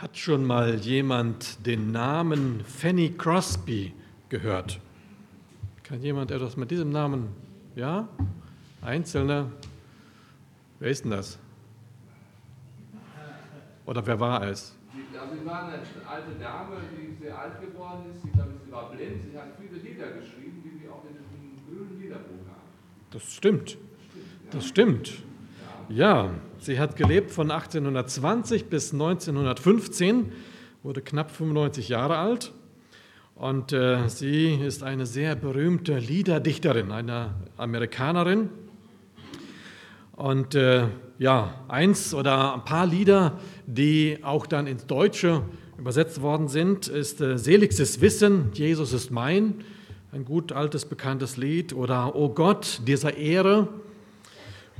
Hat schon mal jemand den Namen Fanny Crosby gehört? Kann jemand etwas mit diesem Namen? Ja? Einzelne? Wer ist denn das? Oder wer war es? Also sie war eine alte Dame, die sehr alt geworden ist. Ich glaube, sie war blind. Sie hat viele Lieder geschrieben, die wir auch in diesem grünen Liederbuch haben. Das stimmt. Das stimmt. Ja, sie hat gelebt von 1820 bis 1915, wurde knapp 95 Jahre alt. Und äh, sie ist eine sehr berühmte Liederdichterin, eine Amerikanerin. Und äh, ja, eins oder ein paar Lieder, die auch dann ins Deutsche übersetzt worden sind, ist äh, Seligstes Wissen, Jesus ist mein, ein gut altes, bekanntes Lied. Oder O Gott, dieser Ehre,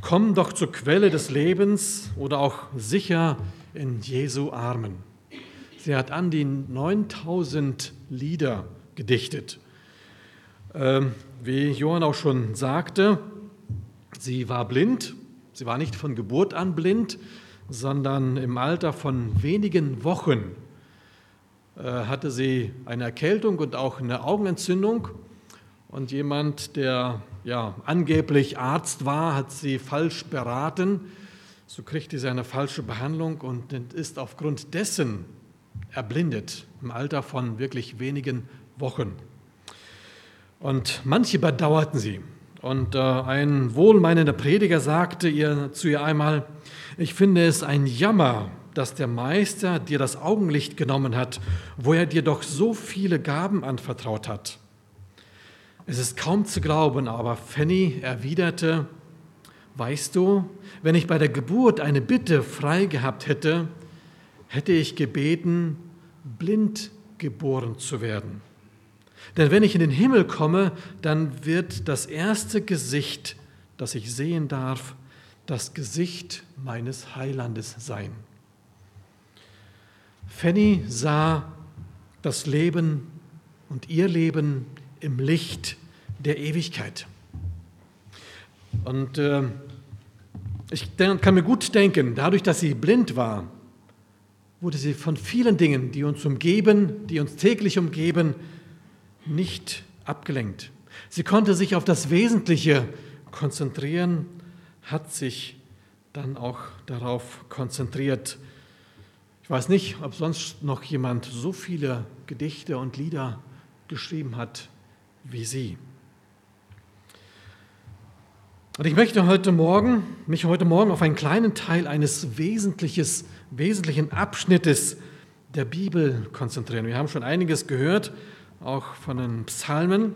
komm doch zur Quelle des Lebens oder auch sicher in Jesu Armen. Sie hat an die 9000 Lieder gedichtet. Ähm, wie Johann auch schon sagte, sie war blind. Sie war nicht von Geburt an blind, sondern im Alter von wenigen Wochen äh, hatte sie eine Erkältung und auch eine Augenentzündung. Und jemand, der ja, angeblich Arzt war, hat sie falsch beraten. So kriegte sie eine falsche Behandlung und ist aufgrund dessen erblindet im Alter von wirklich wenigen Wochen. Und manche bedauerten sie. Und äh, ein wohlmeinender Prediger sagte ihr zu ihr einmal, ich finde es ein Jammer, dass der Meister dir das Augenlicht genommen hat, wo er dir doch so viele Gaben anvertraut hat. Es ist kaum zu glauben, aber Fanny erwiderte, weißt du, wenn ich bei der Geburt eine Bitte frei gehabt hätte, hätte ich gebeten, blind geboren zu werden. Denn wenn ich in den Himmel komme, dann wird das erste Gesicht, das ich sehen darf, das Gesicht meines Heilandes sein. Fanny sah das Leben und ihr Leben im Licht der Ewigkeit. Und äh, ich kann mir gut denken, dadurch, dass sie blind war, wurde sie von vielen Dingen, die uns umgeben, die uns täglich umgeben, nicht abgelenkt. Sie konnte sich auf das Wesentliche konzentrieren, hat sich dann auch darauf konzentriert. Ich weiß nicht, ob sonst noch jemand so viele Gedichte und Lieder geschrieben hat wie sie. Und ich möchte heute Morgen, mich heute Morgen auf einen kleinen Teil eines wesentliches, wesentlichen Abschnittes der Bibel konzentrieren. Wir haben schon einiges gehört, auch von den Psalmen.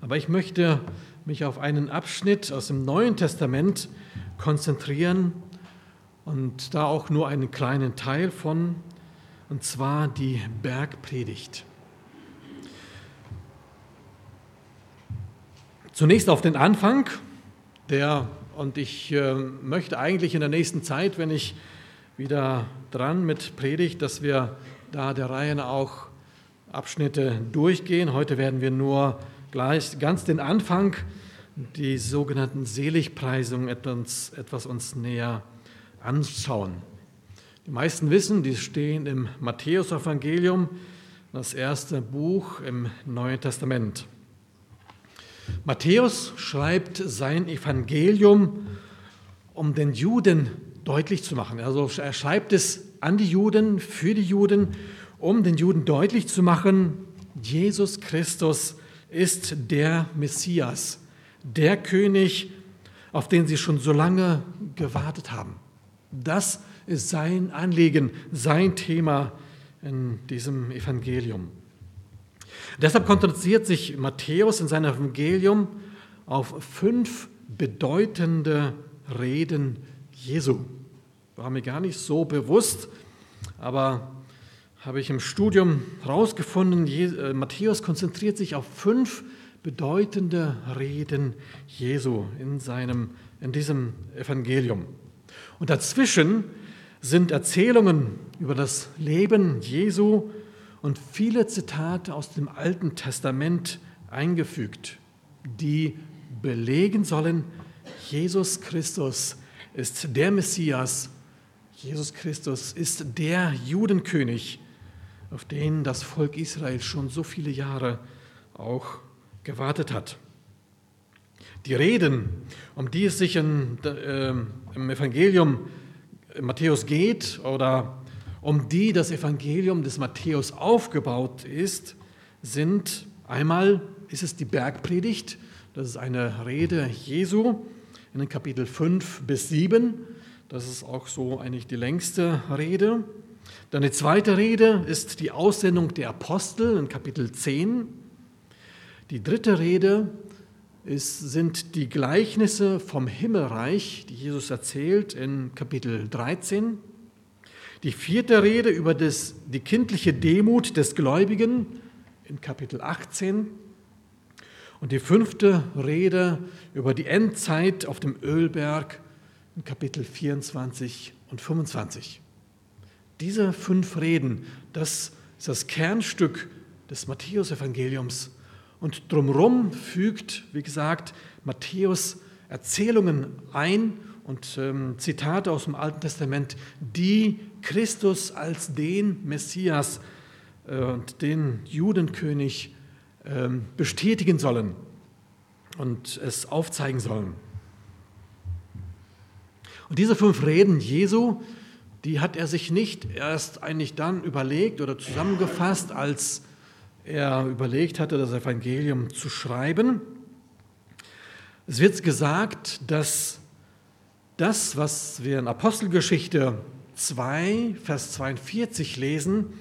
Aber ich möchte mich auf einen Abschnitt aus dem Neuen Testament konzentrieren und da auch nur einen kleinen Teil von, und zwar die Bergpredigt. Zunächst auf den Anfang, der, und ich äh, möchte eigentlich in der nächsten Zeit, wenn ich wieder dran mit Predigt, dass wir da der Reihe auch Abschnitte durchgehen. Heute werden wir nur gleich ganz den Anfang, die sogenannten Seligpreisungen, etwas, etwas uns näher anschauen. Die meisten wissen, die stehen im Matthäusevangelium, das erste Buch im Neuen Testament. Matthäus schreibt sein Evangelium, um den Juden deutlich zu machen. Also er schreibt es an die Juden, für die Juden, um den Juden deutlich zu machen, Jesus Christus ist der Messias, der König, auf den sie schon so lange gewartet haben. Das ist sein Anliegen, sein Thema in diesem Evangelium. Deshalb konzentriert sich Matthäus in seinem Evangelium auf fünf bedeutende Reden Jesu. War mir gar nicht so bewusst, aber habe ich im Studium herausgefunden, äh, Matthäus konzentriert sich auf fünf bedeutende Reden Jesu in, seinem, in diesem Evangelium. Und dazwischen sind Erzählungen über das Leben Jesu und viele Zitate aus dem Alten Testament eingefügt, die belegen sollen, Jesus Christus ist der Messias, Jesus Christus ist der Judenkönig, auf den das Volk Israel schon so viele Jahre auch gewartet hat. Die Reden, um die es sich in, äh, im Evangelium Matthäus geht oder um die das Evangelium des Matthäus aufgebaut ist, sind einmal ist es die Bergpredigt, das ist eine Rede Jesu in den Kapitel 5 bis 7. Das ist auch so eigentlich die längste Rede. Dann die zweite Rede ist die Aussendung der Apostel in Kapitel 10. Die dritte Rede ist, sind die Gleichnisse vom Himmelreich, die Jesus erzählt in Kapitel 13. Die vierte Rede über das, die kindliche Demut des Gläubigen in Kapitel 18. Und die fünfte Rede über die Endzeit auf dem Ölberg in Kapitel 24 und 25. Diese fünf Reden, das ist das Kernstück des Matthäusevangeliums. Und drumherum fügt, wie gesagt, Matthäus Erzählungen ein und ähm, Zitate aus dem Alten Testament, die Christus als den Messias äh, und den Judenkönig äh, bestätigen sollen und es aufzeigen sollen. Und diese fünf Reden Jesu, die hat er sich nicht erst eigentlich dann überlegt oder zusammengefasst, als er überlegt hatte, das Evangelium zu schreiben. Es wird gesagt, dass das, was wir in Apostelgeschichte 2, Vers 42 lesen,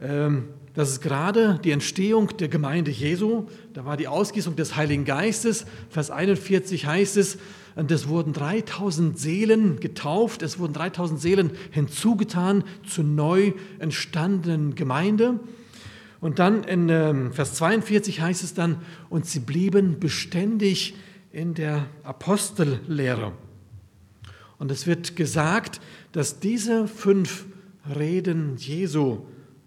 ähm, das ist gerade die Entstehung der Gemeinde Jesu. Da war die Ausgießung des Heiligen Geistes. Vers 41 heißt es, und es wurden 3000 Seelen getauft, es wurden 3000 Seelen hinzugetan zur neu entstandenen Gemeinde. Und dann in ähm, Vers 42 heißt es dann, und sie blieben beständig in der Apostellehre. Und es wird gesagt, dass diese fünf Reden Jesu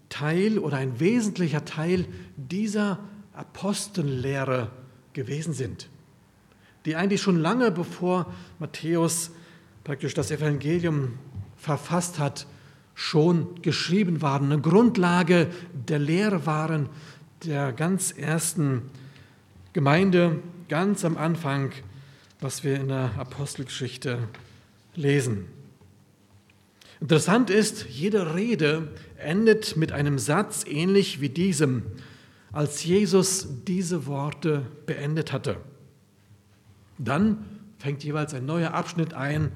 Teil oder ein wesentlicher Teil dieser Apostellehre gewesen sind, die eigentlich schon lange bevor Matthäus praktisch das Evangelium verfasst hat, schon geschrieben waren, eine Grundlage der Lehre waren der ganz ersten Gemeinde, ganz am Anfang, was wir in der Apostelgeschichte lesen. Interessant ist, jede Rede endet mit einem Satz ähnlich wie diesem, als Jesus diese Worte beendet hatte. Dann fängt jeweils ein neuer Abschnitt ein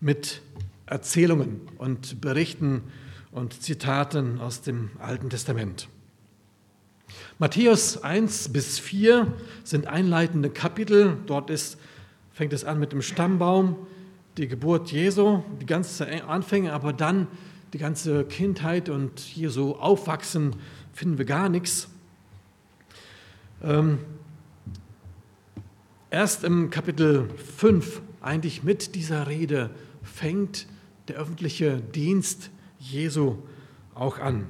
mit Erzählungen und Berichten und Zitaten aus dem Alten Testament. Matthäus 1 bis 4 sind einleitende Kapitel. Dort ist, fängt es an mit dem Stammbaum, die Geburt Jesu, die ganze Anfänge, aber dann die ganze Kindheit und Jesu Aufwachsen finden wir gar nichts. Ähm, erst im Kapitel 5, eigentlich mit dieser Rede, fängt der öffentliche Dienst Jesu auch an.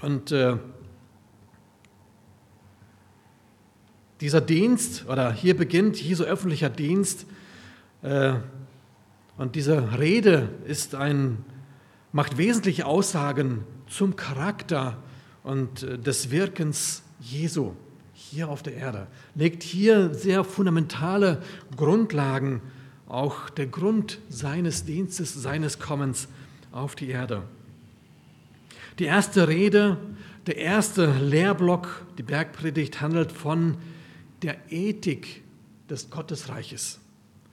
Und äh, dieser Dienst, oder hier beginnt Jesu öffentlicher Dienst, und diese Rede ist ein, macht wesentliche Aussagen zum Charakter und äh, des Wirkens Jesu hier auf der Erde, legt hier sehr fundamentale Grundlagen, auch der Grund seines Dienstes, seines Kommens auf die Erde. Die erste Rede, der erste Lehrblock, die Bergpredigt handelt von der Ethik des Gottesreiches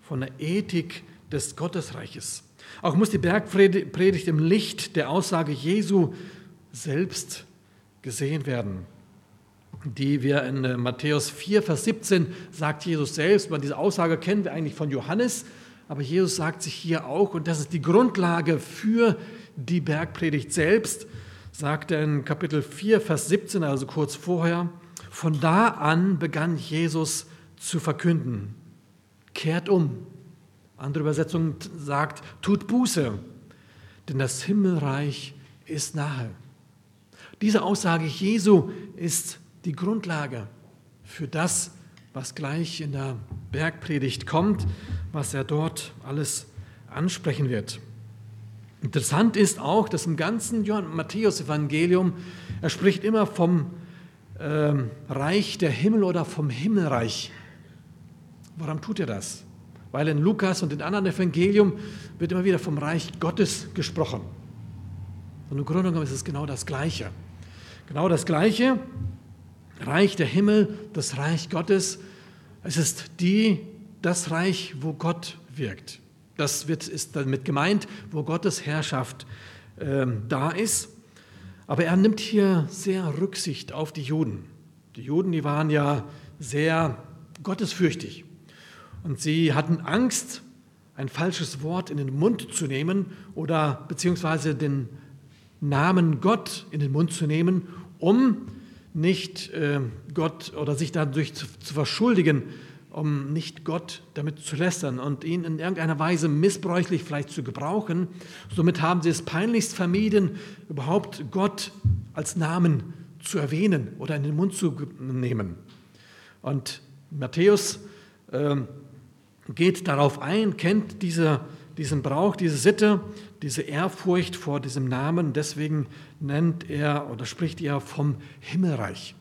von der Ethik des Gottesreiches. Auch muss die Bergpredigt im Licht der Aussage Jesu selbst gesehen werden, die wir in äh, Matthäus 4, Vers 17 sagt Jesus selbst. diese Aussage kennen wir eigentlich von Johannes, aber Jesus sagt sich hier auch, und das ist die Grundlage für die Bergpredigt selbst, sagt er in Kapitel 4, Vers 17, also kurz vorher, von da an begann Jesus zu verkünden kehrt um. Andere Übersetzung sagt, tut Buße, denn das Himmelreich ist nahe. Diese Aussage Jesu ist die Grundlage für das, was gleich in der Bergpredigt kommt, was er dort alles ansprechen wird. Interessant ist auch, dass im ganzen Matthäus-Evangelium, er spricht immer vom ähm, Reich der Himmel oder vom Himmelreich. Warum tut er das? Weil in Lukas und in anderen Evangelium wird immer wieder vom Reich Gottes gesprochen. Und im Grunde genommen ist es genau das Gleiche. Genau das Gleiche, Reich der Himmel, das Reich Gottes. Es ist die, das Reich, wo Gott wirkt. Das wird, ist damit gemeint, wo Gottes Herrschaft ähm, da ist. Aber er nimmt hier sehr Rücksicht auf die Juden. Die Juden, die waren ja sehr gottesfürchtig. Und sie hatten Angst, ein falsches Wort in den Mund zu nehmen oder beziehungsweise den Namen Gott in den Mund zu nehmen, um nicht äh, Gott oder sich dadurch zu, zu verschuldigen, um nicht Gott damit zu lästern und ihn in irgendeiner Weise missbräuchlich vielleicht zu gebrauchen. Somit haben sie es peinlichst vermieden, überhaupt Gott als Namen zu erwähnen oder in den Mund zu nehmen. Und Matthäus äh, geht darauf ein, kennt diese, diesen Brauch, diese Sitte, diese Ehrfurcht vor diesem Namen. Deswegen nennt er oder spricht er vom Himmelreich.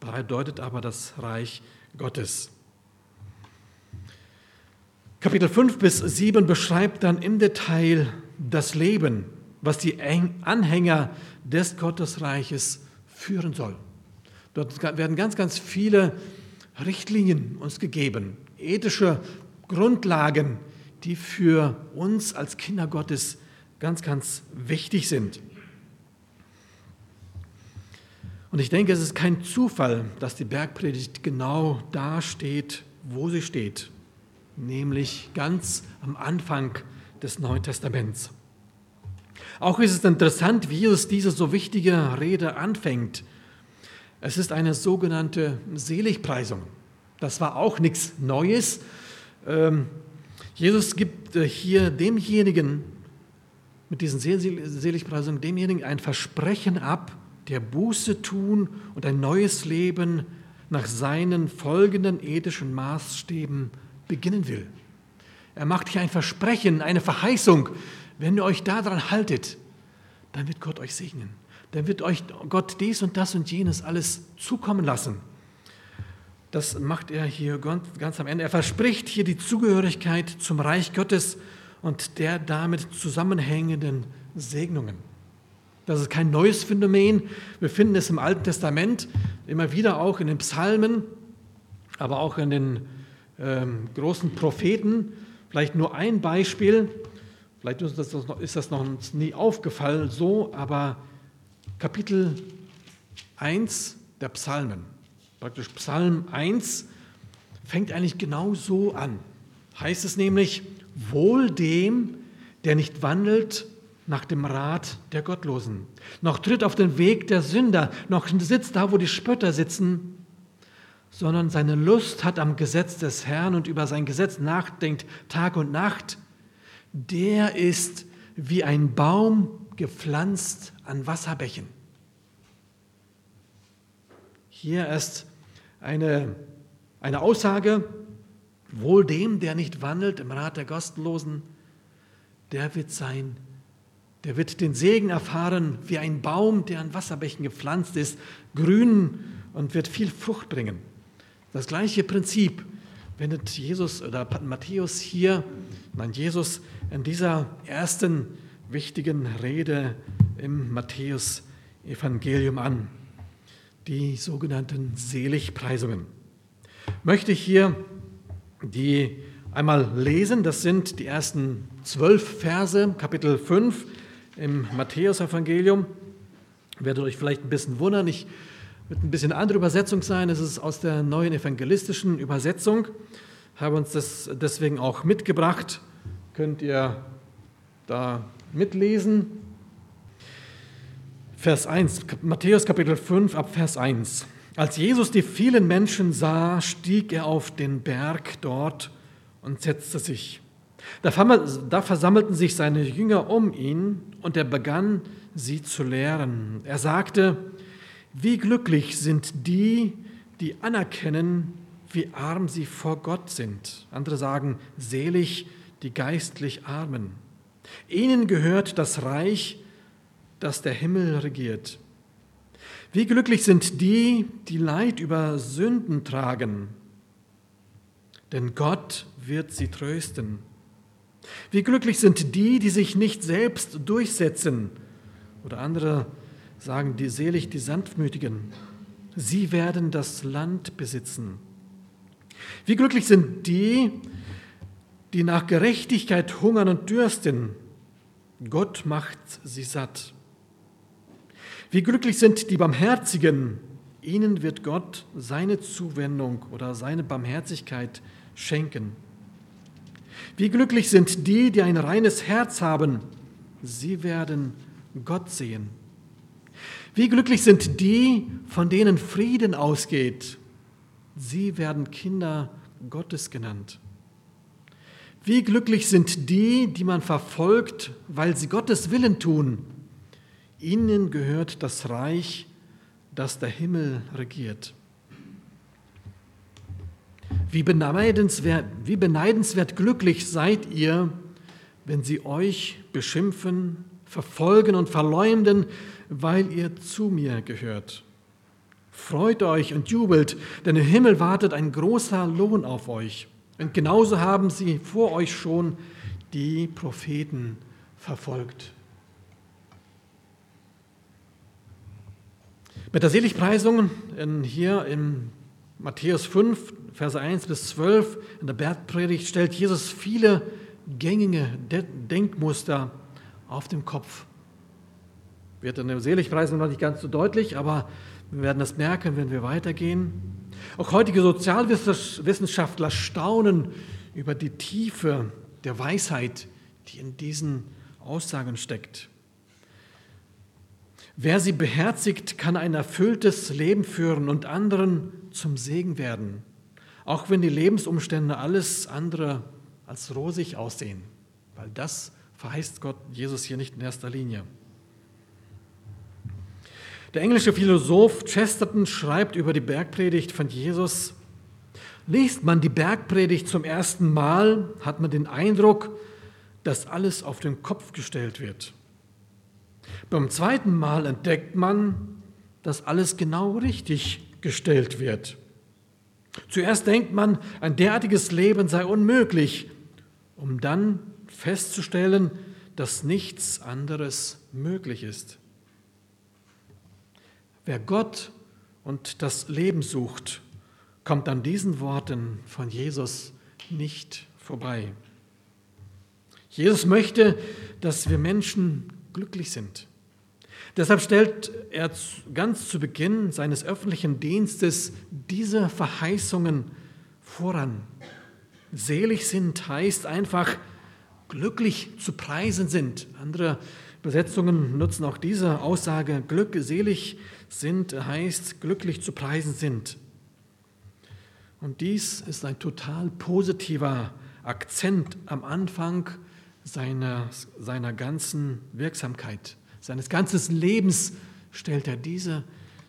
Bedeutet aber das Reich Gottes. Kapitel 5 bis 7 beschreibt dann im Detail das Leben, was die Anhänger des Gottesreiches führen soll. Dort werden ganz, ganz viele Richtlinien uns gegeben, ethische Grundlagen, die für uns als Kinder Gottes ganz, ganz wichtig sind. Und ich denke, es ist kein Zufall, dass die Bergpredigt genau da steht, wo sie steht nämlich ganz am Anfang des Neuen Testaments. Auch ist es interessant, wie es diese so wichtige Rede anfängt. Es ist eine sogenannte Seligpreisung. Das war auch nichts Neues. Ähm, Jesus gibt äh, hier demjenigen, mit diesen Seligpreisungen, demjenigen ein Versprechen ab, der Buße tun und ein neues Leben nach seinen folgenden ethischen Maßstäben beginnen will. Er macht hier ein Versprechen, eine Verheißung. Wenn ihr euch daran haltet, dann wird Gott euch segnen. Dann wird euch Gott dies und das und jenes alles zukommen lassen. Das macht er hier ganz, am Ende. Er verspricht hier die Zugehörigkeit zum Reich Gottes und der damit zusammenhängenden Segnungen. Das ist kein neues Phänomen. Wir finden es im Alten Testament immer wieder auch in den Psalmen, aber auch in den ähm, großen Propheten. Vielleicht nur ein Beispiel, vielleicht ist das, noch, ist das noch nie aufgefallen so, aber Kapitel 1 der Psalmen, praktisch Psalm 1, fängt eigentlich genau so an. Heißt es nämlich, wohl dem, der nicht wandelt nach dem Rat der Gottlosen, noch tritt auf den Weg der Sünder, noch sitzt da, wo die Spötter sitzen, sondern seine Lust hat am Gesetz des Herrn und über sein Gesetz nachdenkt Tag und Nacht, der ist wie ein Baum gepflanzt an Wasserbächen. Hier ist eine, eine Aussage, wohl dem, der nicht wandelt im Rat der Kostenlosen, der wird sein, der wird den Segen erfahren wie ein Baum, der an Wasserbächen gepflanzt ist, grün und wird viel Frucht bringen. Das gleiche Prinzip wendet Jesus oder Matthäus hier, nein, Jesus in dieser ersten wichtigen Rede im Matthäus-Evangelium an. Die sogenannten Seligpreisungen. Möchte ich hier die einmal lesen. Das sind die ersten zwölf Verse, Kapitel 5 im Matthäus-Evangelium. Werdet euch vielleicht ein bisschen wundern. Ich wird ein bisschen andere Übersetzung sein. Es ist aus der neuen evangelistischen Übersetzung. Habe uns das deswegen auch mitgebracht. Könnt ihr da mitlesen. Vers 1, Matthäus Kapitel 5 ab Vers 1. Als Jesus die vielen Menschen sah, stieg er auf den Berg dort und setzte sich. Da versammelten sich seine Jünger um ihn und er begann, sie zu lehren. Er sagte, wie glücklich sind die, die anerkennen, wie arm sie vor Gott sind. Andere sagen, selig die geistlich Armen. Ihnen gehört das Reich, das der Himmel regiert. Wie glücklich sind die, die Leid über Sünden tragen, denn Gott wird sie trösten. Wie glücklich sind die, die sich nicht selbst durchsetzen, oder andere sagen die selig die sanftmütigen. Sie werden das Land besitzen. Wie glücklich sind die, die nach Gerechtigkeit hungern und dürsten. Gott macht sie satt. Wie glücklich sind die Barmherzigen, ihnen wird Gott seine Zuwendung oder seine Barmherzigkeit schenken. Wie glücklich sind die, die ein reines Herz haben, sie werden Gott sehen. Wie glücklich sind die, von denen Frieden ausgeht, sie werden Kinder Gottes genannt. Wie glücklich sind die, die man verfolgt, weil sie Gottes Willen tun. Ihnen gehört das Reich, das der Himmel regiert. Wie beneidenswert, wie beneidenswert glücklich seid ihr, wenn sie euch beschimpfen, verfolgen und verleumden, weil ihr zu mir gehört. Freut euch und jubelt, denn im Himmel wartet ein großer Lohn auf euch. Und genauso haben sie vor euch schon die Propheten verfolgt. Mit der Seligpreisung in, hier in Matthäus 5, Verse 1 bis 12 in der Bergpredigt stellt Jesus viele gängige Denkmuster auf den Kopf. Wird in der Seligpreisung noch nicht ganz so deutlich, aber wir werden das merken, wenn wir weitergehen. Auch heutige Sozialwissenschaftler staunen über die Tiefe der Weisheit, die in diesen Aussagen steckt. Wer sie beherzigt, kann ein erfülltes Leben führen und anderen zum Segen werden, auch wenn die Lebensumstände alles andere als rosig aussehen, weil das verheißt Gott Jesus hier nicht in erster Linie. Der englische Philosoph Chesterton schreibt über die Bergpredigt von Jesus, liest man die Bergpredigt zum ersten Mal, hat man den Eindruck, dass alles auf den Kopf gestellt wird. Beim zweiten Mal entdeckt man, dass alles genau richtig gestellt wird. Zuerst denkt man, ein derartiges Leben sei unmöglich, um dann festzustellen, dass nichts anderes möglich ist. Wer Gott und das Leben sucht, kommt an diesen Worten von Jesus nicht vorbei. Jesus möchte, dass wir Menschen glücklich sind. Deshalb stellt er ganz zu Beginn seines öffentlichen Dienstes diese Verheißungen voran. Selig sind heißt einfach glücklich zu preisen sind. Andere Übersetzungen nutzen auch diese Aussage, glückselig sind heißt glücklich zu preisen sind. Und dies ist ein total positiver Akzent am Anfang seiner, seiner ganzen Wirksamkeit. Seines ganzen Lebens stellt er diese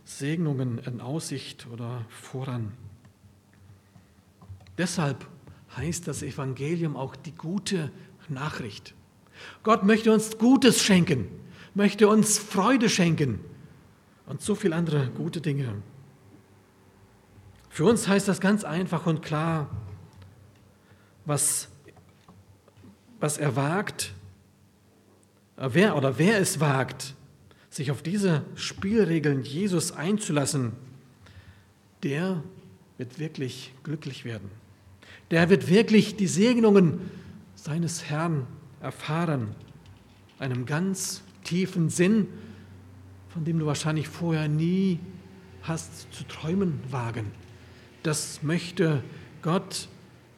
Segnungen in Aussicht oder voran. Deshalb heißt das Evangelium auch die gute Nachricht. Gott möchte uns Gutes schenken, möchte uns Freude schenken und so viele andere gute Dinge. Für uns heißt das ganz einfach und klar, was, was er wagt, äh, wer oder wer es wagt, sich auf diese Spielregeln Jesus einzulassen, der wird wirklich glücklich werden. Der wird wirklich die Segnungen seines Herrn erfahren, einem ganz tiefen Sinn, von dem du wahrscheinlich vorher nie hast zu träumen wagen. Das möchte Gott,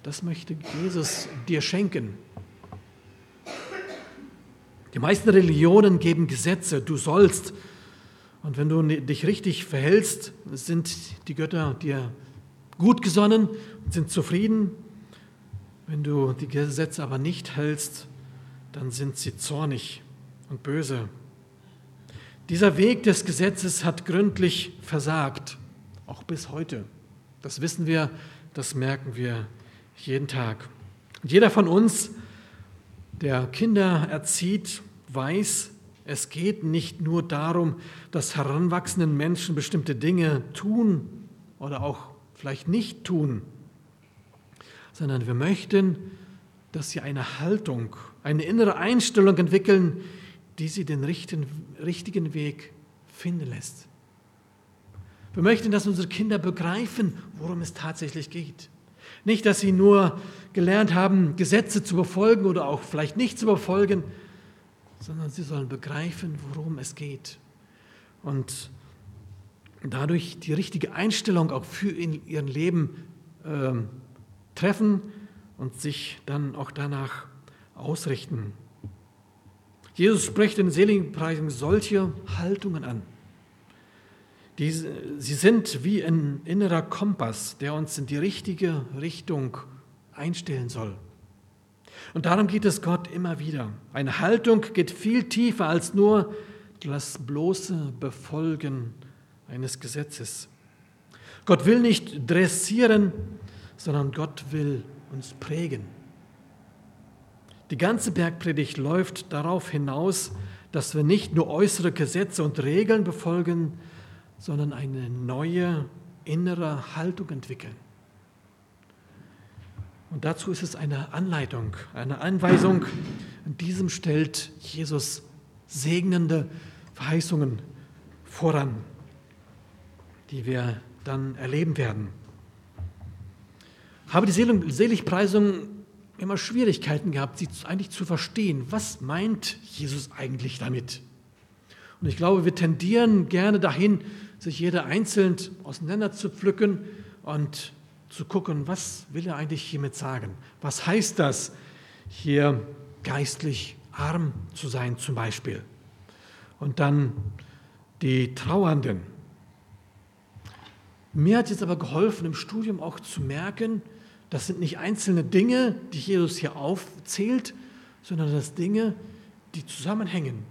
das möchte Jesus dir schenken. Die meisten Religionen geben Gesetze, du sollst. Und wenn du dich richtig verhältst, sind die Götter dir gut gesonnen und sind zufrieden. Wenn du die Gesetze aber nicht hältst, dann sind sie zornig und böse. Dieser Weg des Gesetzes hat gründlich versagt, auch bis heute. Das wissen wir, das merken wir jeden Tag. Und jeder von uns der Kinder erzieht, weiß, es geht nicht nur darum, dass heranwachsenden Menschen bestimmte Dinge tun oder auch vielleicht nicht tun, sondern wir möchten, dass sie eine Haltung, eine innere Einstellung entwickeln, die sie den richtigen, richtigen Weg finden lässt. Wir möchten, dass unsere Kinder begreifen, worum es tatsächlich geht. Nicht, dass sie nur gelernt haben, Gesetze zu befolgen oder auch vielleicht nicht zu befolgen, sondern sie sollen begreifen, worum es geht. Und dadurch die richtige Einstellung auch für in ihrem Leben äh, treffen und sich dann auch danach ausrichten. Jesus spricht in Seligpreisung solche Haltungen an. Die, sie sind wie ein innerer Kompass, der uns in die richtige Richtung einstellen soll. Und darum geht es Gott immer wieder. Eine Haltung geht viel tiefer als nur das bloße Befolgen eines Gesetzes. Gott will nicht dressieren, sondern Gott will uns prägen. Die ganze Bergpredigt läuft darauf hinaus, dass wir nicht nur äußere Gesetze und Regeln befolgen, sondern eine neue innere Haltung entwickeln. Und dazu ist es eine Anleitung, eine Anweisung. In diesem stellt Jesus segnende Verheißungen voran, die wir dann erleben werden. Habe die Seligpreisung immer Schwierigkeiten gehabt, sie eigentlich zu verstehen. Was meint Jesus eigentlich damit? Und ich glaube, wir tendieren gerne dahin, sich jeder einzeln auseinander zu pflücken und zu gucken, was will er eigentlich hiermit sagen? Was heißt das, hier geistlich arm zu sein zum Beispiel? Und dann die Trauernden. Mir hat jetzt aber geholfen, im Studium auch zu merken, das sind nicht einzelne Dinge, die Jesus hier aufzählt, sondern das Dinge, die zusammenhängen.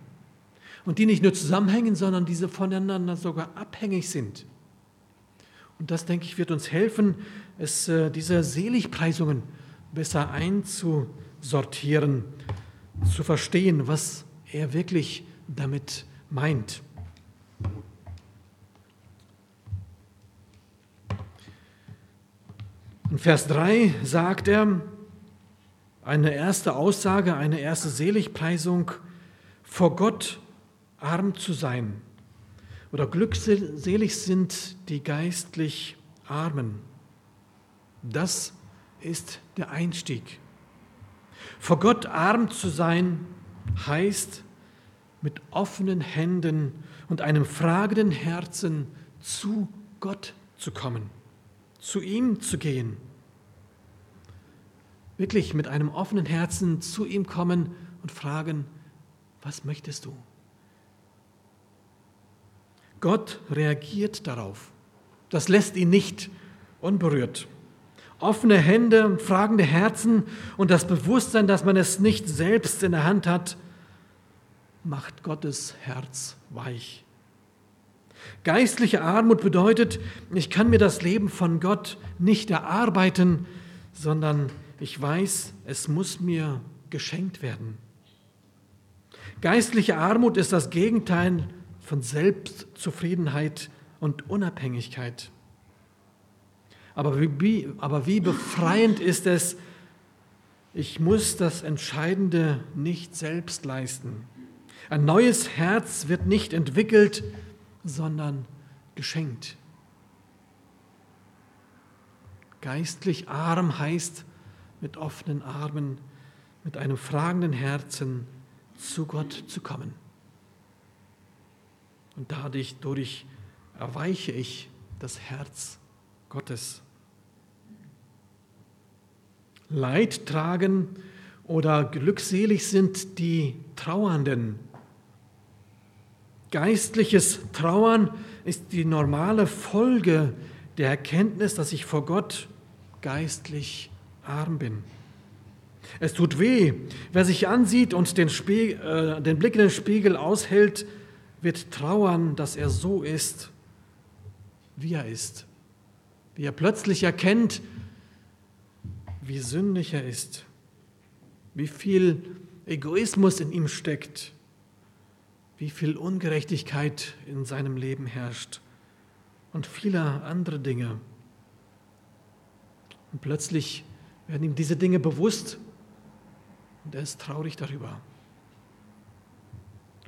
Und die nicht nur zusammenhängen, sondern diese voneinander sogar abhängig sind. Und das, denke ich, wird uns helfen, es, äh, diese Seligpreisungen besser einzusortieren, zu verstehen, was er wirklich damit meint. In Vers 3 sagt er eine erste Aussage, eine erste Seligpreisung, vor Gott arm zu sein oder glückselig sind die geistlich Armen. Das ist der Einstieg. Vor Gott arm zu sein heißt, mit offenen Händen und einem fragenden Herzen zu Gott zu kommen, zu ihm zu gehen. Wirklich mit einem offenen Herzen zu ihm kommen und fragen, was möchtest du? Gott reagiert darauf. Das lässt ihn nicht unberührt. Offene Hände, fragende Herzen und das Bewusstsein, dass man es nicht selbst in der Hand hat, macht Gottes Herz weich. Geistliche Armut bedeutet, ich kann mir das Leben von Gott nicht erarbeiten, sondern ich weiß, es muss mir geschenkt werden. Geistliche Armut ist das Gegenteil von Selbstzufriedenheit und Unabhängigkeit. Aber wie, aber wie befreiend ist es, ich muss das Entscheidende nicht selbst leisten. Ein neues Herz wird nicht entwickelt, sondern geschenkt. Geistlich arm heißt mit offenen Armen, mit einem fragenden Herzen zu Gott zu kommen. Und dadurch, dadurch erweiche ich das Herz Gottes. Leid tragen oder glückselig sind die Trauernden. Geistliches Trauern ist die normale Folge der Erkenntnis, dass ich vor Gott geistlich arm bin. Es tut weh, wer sich ansieht und den, Spiegel, äh, den Blick in den Spiegel aushält, wird trauern, dass er so ist, wie er ist. Wie er plötzlich erkennt, wie sündig er ist, wie viel Egoismus in ihm steckt, wie viel Ungerechtigkeit in seinem Leben herrscht und viele andere Dinge. Und plötzlich werden ihm diese Dinge bewusst und er ist traurig darüber.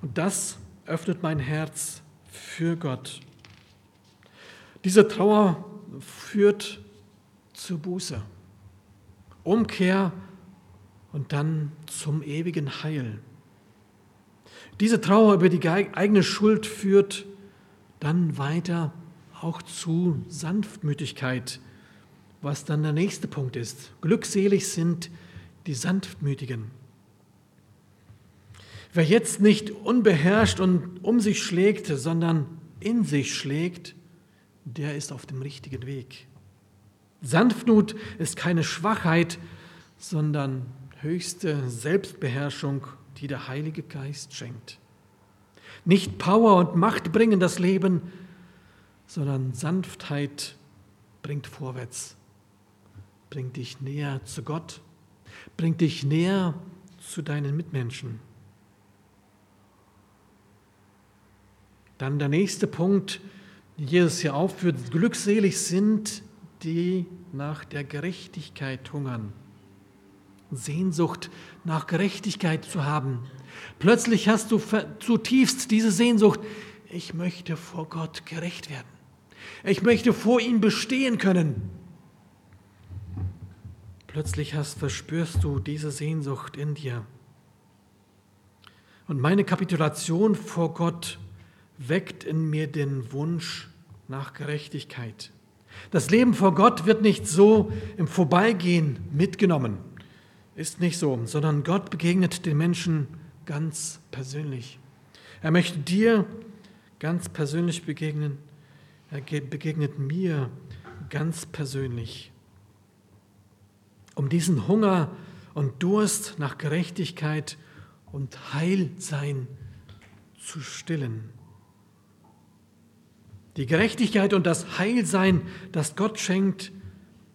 Und das öffnet mein Herz für Gott. Diese Trauer führt zur Buße, Umkehr und dann zum ewigen Heil. Diese Trauer über die eigene Schuld führt dann weiter auch zu Sanftmütigkeit, was dann der nächste Punkt ist. Glückselig sind die Sanftmütigen. Wer jetzt nicht unbeherrscht und um sich schlägt, sondern in sich schlägt, der ist auf dem richtigen Weg. Sanftmut ist keine Schwachheit, sondern höchste Selbstbeherrschung, die der Heilige Geist schenkt. Nicht Power und Macht bringen das Leben, sondern Sanftheit bringt vorwärts, bringt dich näher zu Gott, bringt dich näher zu deinen Mitmenschen. Dann der nächste Punkt, den Jesus hier aufführt, glückselig sind, die nach der Gerechtigkeit hungern. Sehnsucht nach Gerechtigkeit zu haben. Plötzlich hast du zutiefst diese Sehnsucht, ich möchte vor Gott gerecht werden. Ich möchte vor ihm bestehen können. Plötzlich hast, verspürst du diese Sehnsucht in dir. Und meine Kapitulation vor Gott weckt in mir den Wunsch nach Gerechtigkeit. Das Leben vor Gott wird nicht so im Vorbeigehen mitgenommen, ist nicht so, sondern Gott begegnet den Menschen ganz persönlich. Er möchte dir ganz persönlich begegnen, er begegnet mir ganz persönlich. Um diesen Hunger und Durst nach Gerechtigkeit und Heilsein zu stillen. Die Gerechtigkeit und das Heilsein, das Gott schenkt,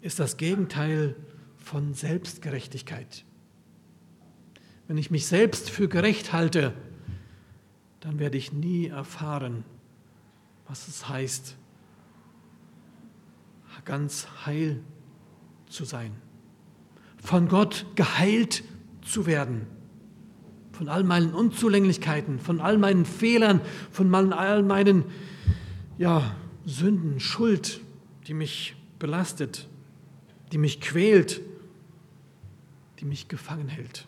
ist das Gegenteil von Selbstgerechtigkeit. Wenn ich mich selbst für gerecht halte, dann werde ich nie erfahren, was es heißt, ganz heil zu sein, von Gott geheilt zu werden, von all meinen Unzulänglichkeiten, von all meinen Fehlern, von all meinen ja, Sünden, Schuld, die mich belastet, die mich quält, die mich gefangen hält.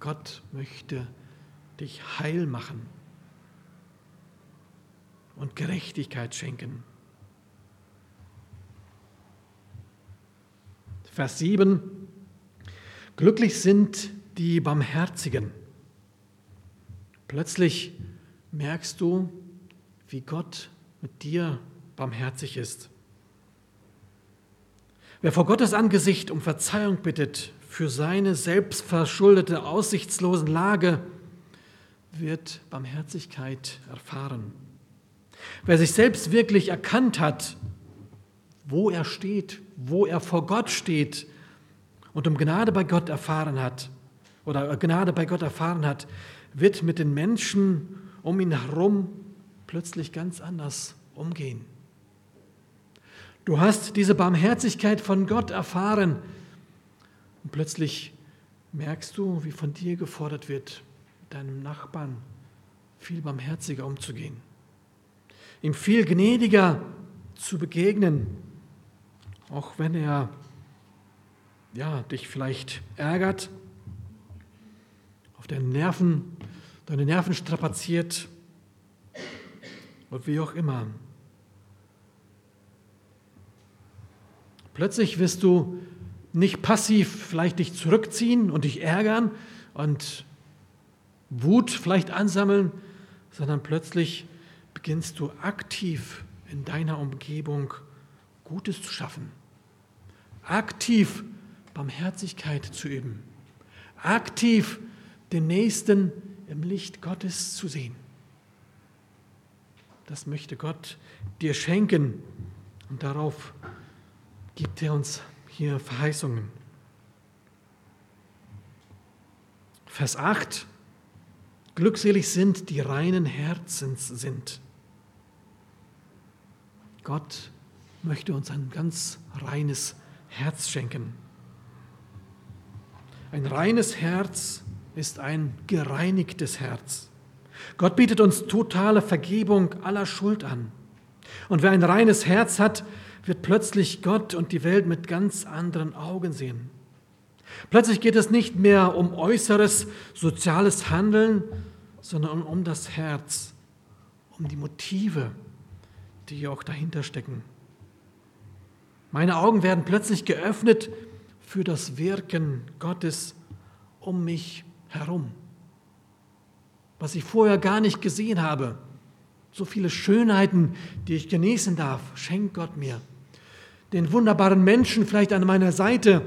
Gott möchte dich heil machen und Gerechtigkeit schenken. Vers 7. Glücklich sind die Barmherzigen. Plötzlich merkst du, wie Gott mit dir barmherzig ist. Wer vor Gottes Angesicht um Verzeihung bittet für seine selbstverschuldete, aussichtslosen Lage, wird Barmherzigkeit erfahren. Wer sich selbst wirklich erkannt hat, wo er steht, wo er vor Gott steht und um Gnade bei Gott erfahren hat oder Gnade bei Gott erfahren hat, wird mit den Menschen um ihn herum plötzlich ganz anders umgehen. Du hast diese Barmherzigkeit von Gott erfahren und plötzlich merkst du, wie von dir gefordert wird, deinem Nachbarn viel barmherziger umzugehen, ihm viel gnädiger zu begegnen, auch wenn er ja, dich vielleicht ärgert, auf deine Nerven deine Nerven strapaziert und wie auch immer. Plötzlich wirst du nicht passiv vielleicht dich zurückziehen und dich ärgern und Wut vielleicht ansammeln, sondern plötzlich beginnst du aktiv in deiner Umgebung Gutes zu schaffen. Aktiv Barmherzigkeit zu üben. Aktiv den Nächsten im Licht Gottes zu sehen. Das möchte Gott dir schenken und darauf gibt er uns hier Verheißungen. Vers 8. Glückselig sind, die reinen Herzens sind. Gott möchte uns ein ganz reines Herz schenken. Ein reines Herz ist ein gereinigtes Herz. Gott bietet uns totale Vergebung aller Schuld an. Und wer ein reines Herz hat, wird plötzlich Gott und die Welt mit ganz anderen Augen sehen. Plötzlich geht es nicht mehr um äußeres soziales Handeln, sondern um das Herz, um die Motive, die auch dahinter stecken. Meine Augen werden plötzlich geöffnet für das Wirken Gottes um mich herum, was ich vorher gar nicht gesehen habe. So viele Schönheiten, die ich genießen darf, schenkt Gott mir. Den wunderbaren Menschen vielleicht an meiner Seite.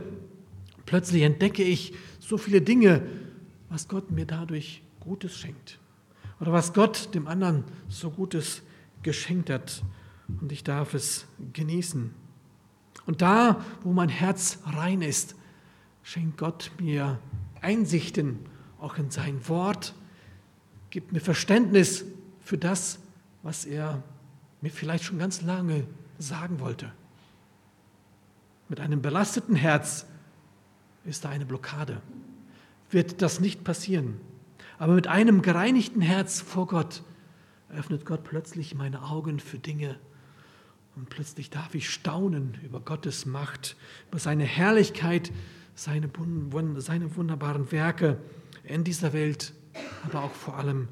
Plötzlich entdecke ich so viele Dinge, was Gott mir dadurch Gutes schenkt. Oder was Gott dem anderen so Gutes geschenkt hat. Und ich darf es genießen. Und da, wo mein Herz rein ist, schenkt Gott mir Einsichten auch in sein Wort, gibt mir Verständnis für das, was er mir vielleicht schon ganz lange sagen wollte. Mit einem belasteten Herz ist da eine Blockade. Wird das nicht passieren. Aber mit einem gereinigten Herz vor Gott öffnet Gott plötzlich meine Augen für Dinge. Und plötzlich darf ich staunen über Gottes Macht, über seine Herrlichkeit, seine, seine wunderbaren Werke in dieser Welt, aber auch vor allem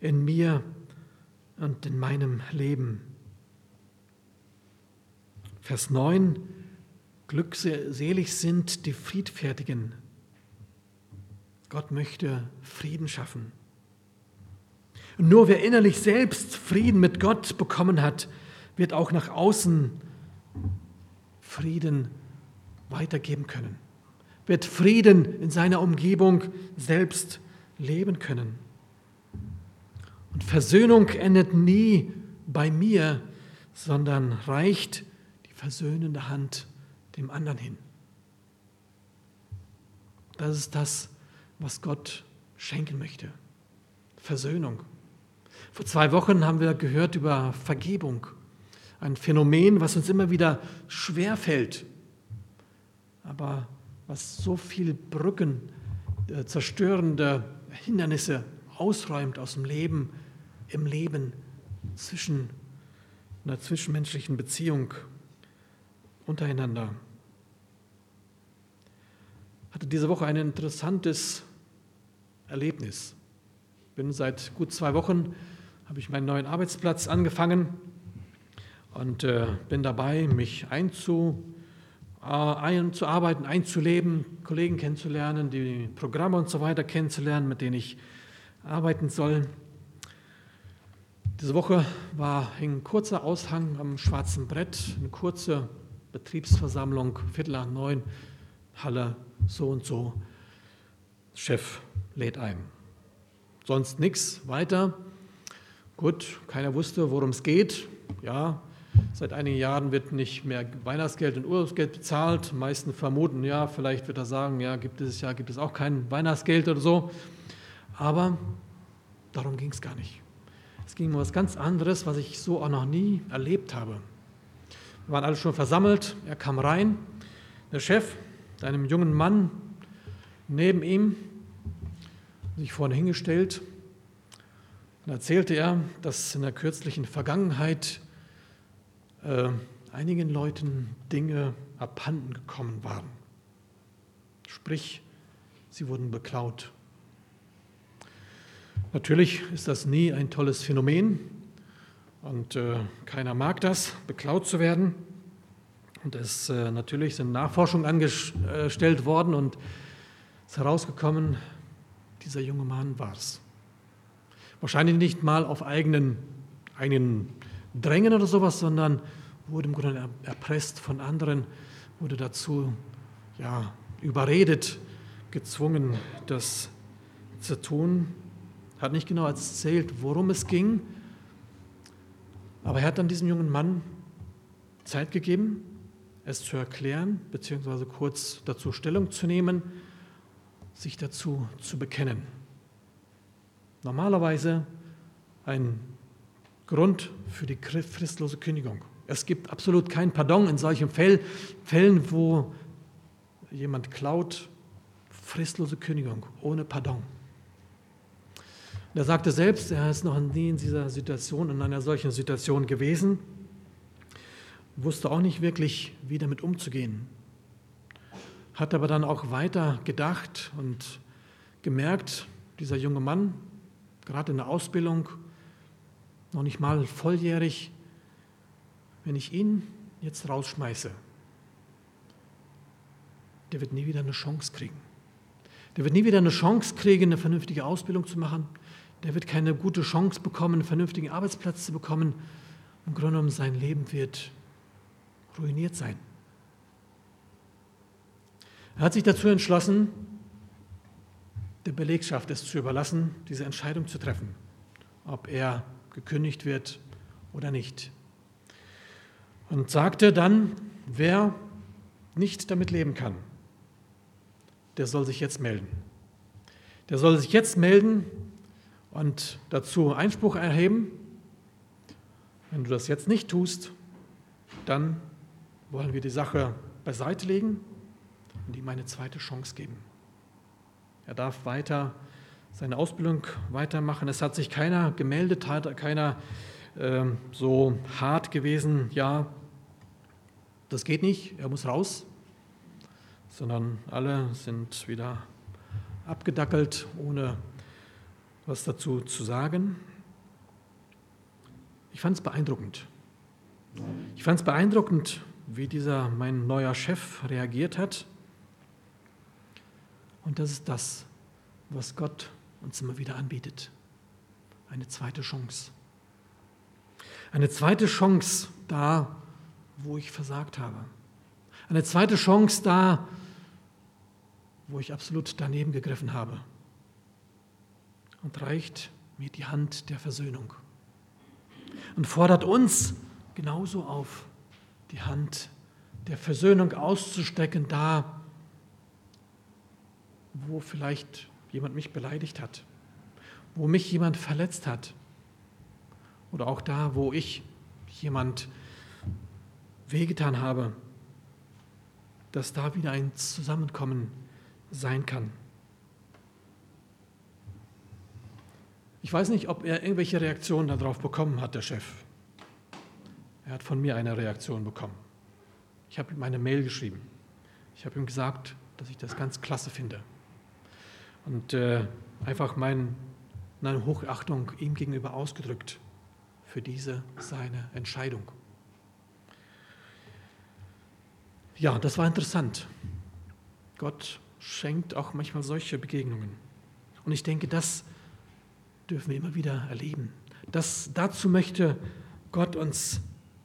in mir und in meinem Leben. Vers 9, glückselig sind die Friedfertigen. Gott möchte Frieden schaffen. Und nur wer innerlich selbst Frieden mit Gott bekommen hat, wird auch nach außen Frieden weitergeben können wird Frieden in seiner Umgebung selbst leben können. Und Versöhnung endet nie bei mir, sondern reicht die versöhnende Hand dem anderen hin. Das ist das, was Gott schenken möchte. Versöhnung. Vor zwei Wochen haben wir gehört über Vergebung. Ein Phänomen, was uns immer wieder schwerfällt. Aber was so viele Brücken, äh, zerstörende Hindernisse ausräumt aus dem Leben, im Leben zwischen einer zwischenmenschlichen Beziehung untereinander. Ich hatte diese Woche ein interessantes Erlebnis. Bin seit gut zwei Wochen habe ich meinen neuen Arbeitsplatz angefangen und äh, bin dabei, mich einzu äh, einzuarbeiten, einzuleben, Kollegen kennenzulernen, die Programme und so weiter kennenzulernen, mit denen ich arbeiten soll. Diese Woche war ein kurzer Aushang am schwarzen Brett, eine kurze Betriebsversammlung, Viertel nach neun, Halle so und so. Chef lädt ein. Sonst nichts weiter. Gut, keiner wusste, worum es geht. Ja, Seit einigen Jahren wird nicht mehr Weihnachtsgeld und Urlaubsgeld bezahlt. Meisten vermuten, ja, vielleicht wird er sagen, ja, gibt es ja, gibt es auch kein Weihnachtsgeld oder so. Aber darum ging es gar nicht. Es ging um etwas ganz anderes, was ich so auch noch nie erlebt habe. Wir waren alle schon versammelt. Er kam rein. Der Chef, einem jungen Mann neben ihm, sich vorne hingestellt. Dann erzählte er, dass in der kürzlichen Vergangenheit äh, einigen Leuten Dinge abhanden gekommen waren. Sprich, sie wurden beklaut. Natürlich ist das nie ein tolles Phänomen und äh, keiner mag das, beklaut zu werden. Und es äh, natürlich sind Nachforschungen angestellt worden und es ist herausgekommen, dieser junge Mann war es. Wahrscheinlich nicht mal auf eigenen, eigenen drängen oder sowas, sondern wurde im Grunde erpresst von anderen, wurde dazu ja, überredet, gezwungen, das zu tun. Hat nicht genau erzählt, worum es ging, aber er hat dann diesem jungen Mann Zeit gegeben, es zu erklären, beziehungsweise kurz dazu Stellung zu nehmen. sich dazu zu bekennen. Normalerweise ein Grund für die fristlose Kündigung. Es gibt absolut kein Pardon in solchen Fällen, wo jemand klaut, fristlose Kündigung, ohne Pardon. er sagte selbst, er ist noch nie in dieser Situation, in einer solchen Situation gewesen, wusste auch nicht wirklich, wie damit umzugehen. Hat aber dann auch weiter gedacht und gemerkt, dieser junge Mann, gerade in der Ausbildung, noch nicht mal volljährig, wenn ich ihn jetzt rausschmeiße, der wird nie wieder eine Chance kriegen. Der wird nie wieder eine Chance kriegen, eine vernünftige Ausbildung zu machen. Der wird keine gute Chance bekommen, einen vernünftigen Arbeitsplatz zu bekommen. Im Grunde genommen, sein Leben wird ruiniert sein. Er hat sich dazu entschlossen, der Belegschaft es zu überlassen, diese Entscheidung zu treffen, ob er gekündigt wird oder nicht. Und sagte dann, wer nicht damit leben kann, der soll sich jetzt melden. Der soll sich jetzt melden und dazu Einspruch erheben. Wenn du das jetzt nicht tust, dann wollen wir die Sache beiseite legen und ihm eine zweite Chance geben. Er darf weiter seine Ausbildung weitermachen. Es hat sich keiner gemeldet, hat keiner äh, so hart gewesen, ja, das geht nicht, er muss raus, sondern alle sind wieder abgedackelt, ohne was dazu zu sagen. Ich fand es beeindruckend. Ich fand es beeindruckend, wie dieser mein neuer Chef reagiert hat. Und das ist das, was Gott uns immer wieder anbietet. Eine zweite Chance. Eine zweite Chance da, wo ich versagt habe. Eine zweite Chance da, wo ich absolut daneben gegriffen habe. Und reicht mir die Hand der Versöhnung. Und fordert uns genauso auf, die Hand der Versöhnung auszustecken, da, wo vielleicht jemand mich beleidigt hat, wo mich jemand verletzt hat oder auch da, wo ich jemand wehgetan habe, dass da wieder ein Zusammenkommen sein kann. Ich weiß nicht, ob er irgendwelche Reaktionen darauf bekommen hat, der Chef. Er hat von mir eine Reaktion bekommen. Ich habe ihm eine Mail geschrieben. Ich habe ihm gesagt, dass ich das ganz klasse finde. Und äh, einfach mein, meine Hochachtung ihm gegenüber ausgedrückt für diese seine Entscheidung. Ja, das war interessant. Gott schenkt auch manchmal solche Begegnungen. Und ich denke, das dürfen wir immer wieder erleben. Das, dazu möchte Gott uns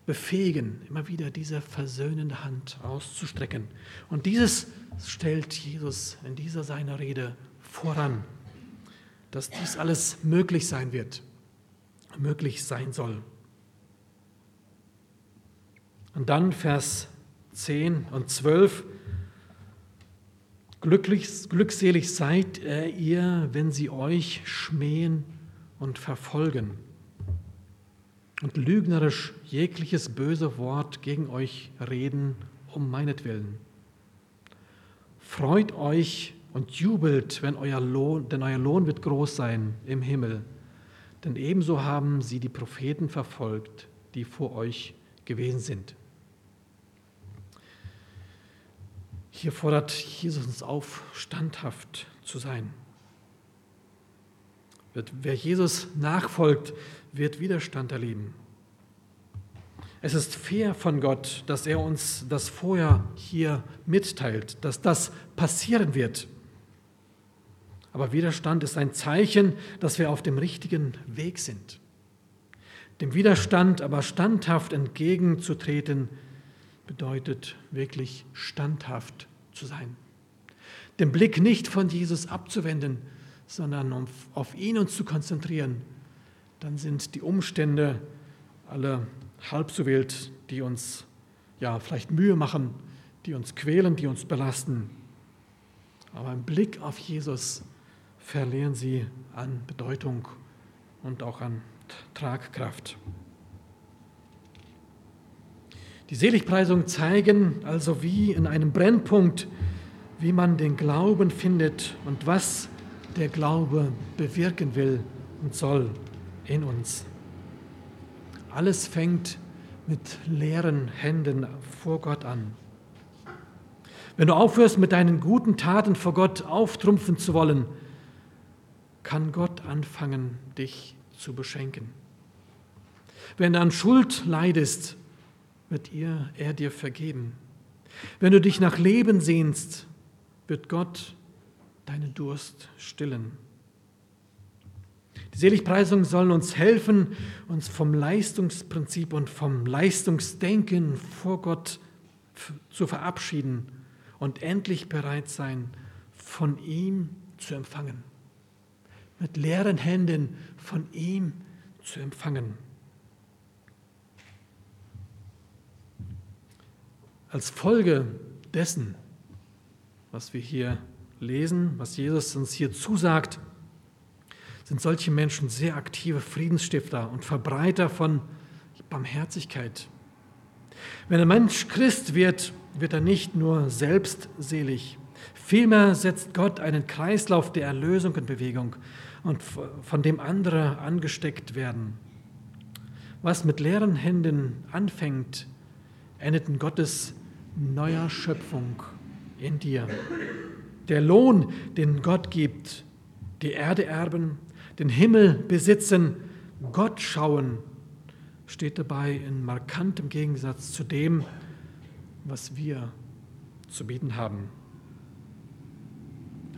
befähigen, immer wieder diese versöhnende Hand auszustrecken. Und dieses stellt Jesus in dieser seiner Rede voran, dass dies alles möglich sein wird, möglich sein soll. Und dann Vers 10 und 12. Glücklich, glückselig seid ihr, wenn sie euch schmähen und verfolgen und lügnerisch jegliches böse Wort gegen euch reden um meinetwillen. Freut euch und jubelt, wenn euer Lohn, denn euer Lohn wird groß sein im Himmel. Denn ebenso haben sie die Propheten verfolgt, die vor euch gewesen sind. Hier fordert Jesus uns auf, standhaft zu sein. Wer Jesus nachfolgt, wird Widerstand erleben. Es ist fair von Gott, dass er uns das vorher hier mitteilt, dass das passieren wird. Aber Widerstand ist ein Zeichen, dass wir auf dem richtigen Weg sind. Dem Widerstand aber standhaft entgegenzutreten, bedeutet wirklich standhaft zu sein. Den Blick nicht von Jesus abzuwenden, sondern um auf ihn uns zu konzentrieren. Dann sind die Umstände alle halb so wild, die uns ja vielleicht Mühe machen, die uns quälen, die uns belasten. Aber im Blick auf Jesus verlieren sie an Bedeutung und auch an Tragkraft. Die Seligpreisungen zeigen also wie in einem Brennpunkt, wie man den Glauben findet und was der Glaube bewirken will und soll in uns. Alles fängt mit leeren Händen vor Gott an. Wenn du aufhörst, mit deinen guten Taten vor Gott auftrumpfen zu wollen, kann Gott anfangen, dich zu beschenken. Wenn du an Schuld leidest, wird er dir vergeben. Wenn du dich nach Leben sehnst, wird Gott deinen Durst stillen. Die Seligpreisungen sollen uns helfen, uns vom Leistungsprinzip und vom Leistungsdenken vor Gott zu verabschieden und endlich bereit sein, von ihm zu empfangen. Mit leeren Händen von ihm zu empfangen. Als Folge dessen, was wir hier lesen, was Jesus uns hier zusagt, sind solche Menschen sehr aktive Friedensstifter und Verbreiter von Barmherzigkeit. Wenn ein Mensch Christ wird, wird er nicht nur selbstselig, vielmehr setzt Gott einen Kreislauf der Erlösung in Bewegung und von dem andere angesteckt werden. Was mit leeren Händen anfängt, endet in Gottes neuer Schöpfung in dir. Der Lohn, den Gott gibt, die Erde erben, den Himmel besitzen, Gott schauen, steht dabei in markantem Gegensatz zu dem, was wir zu bieten haben.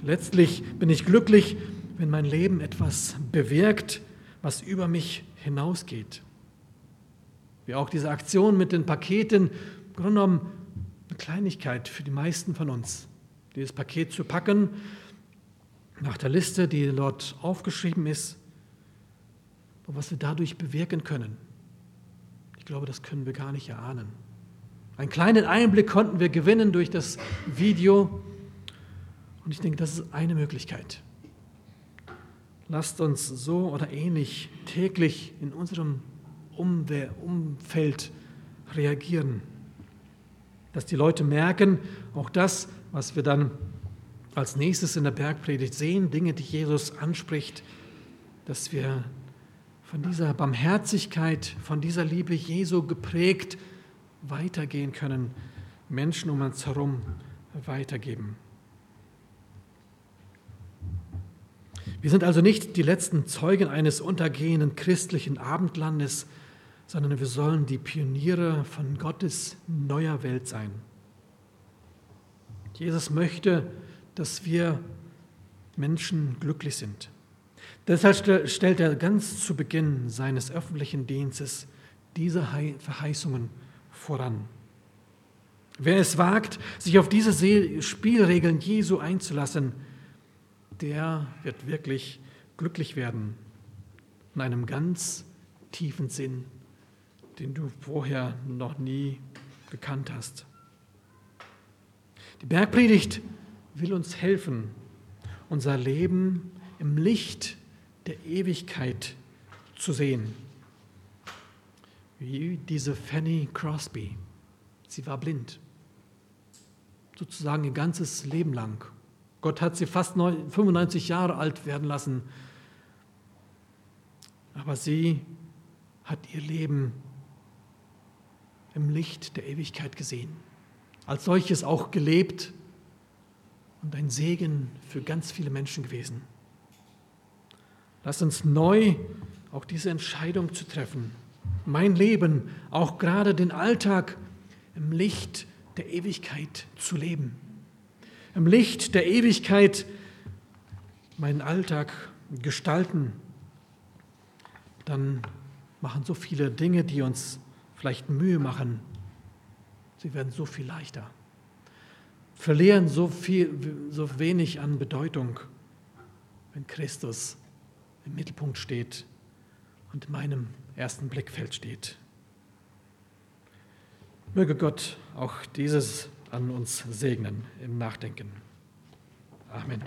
Letztlich bin ich glücklich, wenn mein Leben etwas bewirkt, was über mich hinausgeht. Wie auch diese Aktion mit den Paketen, im Grunde genommen eine Kleinigkeit für die meisten von uns, dieses Paket zu packen, nach der Liste, die dort aufgeschrieben ist, und was wir dadurch bewirken können. Ich glaube, das können wir gar nicht erahnen. Einen kleinen Einblick konnten wir gewinnen durch das Video und ich denke, das ist eine Möglichkeit. Lasst uns so oder ähnlich täglich in unserem Umfeld reagieren dass die Leute merken, auch das, was wir dann als nächstes in der Bergpredigt sehen, Dinge, die Jesus anspricht, dass wir von dieser Barmherzigkeit, von dieser Liebe Jesu geprägt weitergehen können, Menschen um uns herum weitergeben. Wir sind also nicht die letzten Zeugen eines untergehenden christlichen Abendlandes, sondern wir sollen die Pioniere von Gottes neuer Welt sein. Jesus möchte, dass wir Menschen glücklich sind. Deshalb stellt er ganz zu Beginn seines öffentlichen Dienstes diese Verheißungen voran. Wer es wagt, sich auf diese Spielregeln Jesu einzulassen, der wird wirklich glücklich werden in einem ganz tiefen Sinn den du vorher noch nie gekannt hast. Die Bergpredigt will uns helfen, unser Leben im Licht der Ewigkeit zu sehen. Wie diese Fanny Crosby. Sie war blind. Sozusagen ihr ganzes Leben lang. Gott hat sie fast 95 Jahre alt werden lassen. Aber sie hat ihr Leben im Licht der Ewigkeit gesehen, als solches auch gelebt und ein Segen für ganz viele Menschen gewesen. Lass uns neu auch diese Entscheidung zu treffen, mein Leben, auch gerade den Alltag im Licht der Ewigkeit zu leben. Im Licht der Ewigkeit meinen Alltag gestalten. Dann machen so viele Dinge, die uns vielleicht Mühe machen, sie werden so viel leichter. Verlieren so, viel, so wenig an Bedeutung, wenn Christus im Mittelpunkt steht und in meinem ersten Blickfeld steht. Möge Gott auch dieses an uns segnen im Nachdenken. Amen.